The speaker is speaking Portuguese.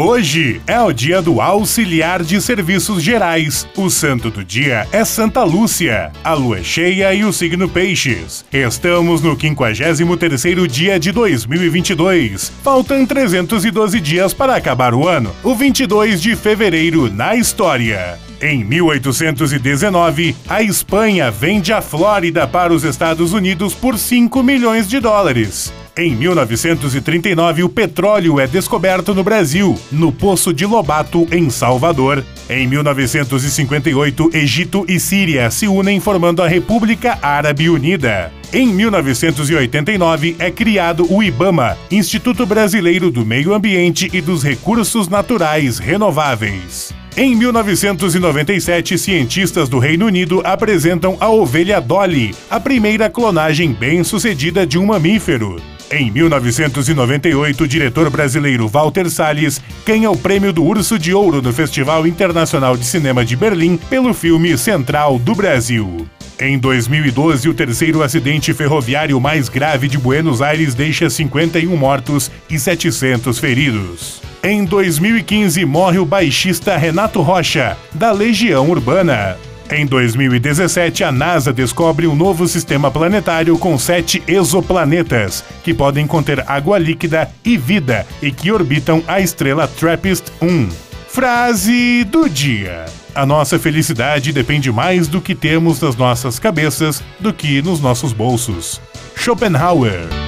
Hoje é o dia do auxiliar de serviços gerais. O santo do dia é Santa Lúcia. A lua é cheia e o signo Peixes. Estamos no 53º dia de 2022. Faltam 312 dias para acabar o ano. O 22 de fevereiro na história. Em 1819, a Espanha vende a Flórida para os Estados Unidos por 5 milhões de dólares. Em 1939, o petróleo é descoberto no Brasil, no Poço de Lobato, em Salvador. Em 1958, Egito e Síria se unem formando a República Árabe Unida. Em 1989, é criado o IBAMA, Instituto Brasileiro do Meio Ambiente e dos Recursos Naturais Renováveis. Em 1997, cientistas do Reino Unido apresentam a ovelha Dolly, a primeira clonagem bem-sucedida de um mamífero. Em 1998, o diretor brasileiro Walter Salles ganha o prêmio do Urso de Ouro no Festival Internacional de Cinema de Berlim pelo filme Central do Brasil. Em 2012, o terceiro acidente ferroviário mais grave de Buenos Aires deixa 51 mortos e 700 feridos. Em 2015, morre o baixista Renato Rocha, da Legião Urbana. Em 2017, a NASA descobre um novo sistema planetário com sete exoplanetas, que podem conter água líquida e vida e que orbitam a estrela TRAPPIST-1. Frase do dia. A nossa felicidade depende mais do que temos nas nossas cabeças do que nos nossos bolsos. Schopenhauer.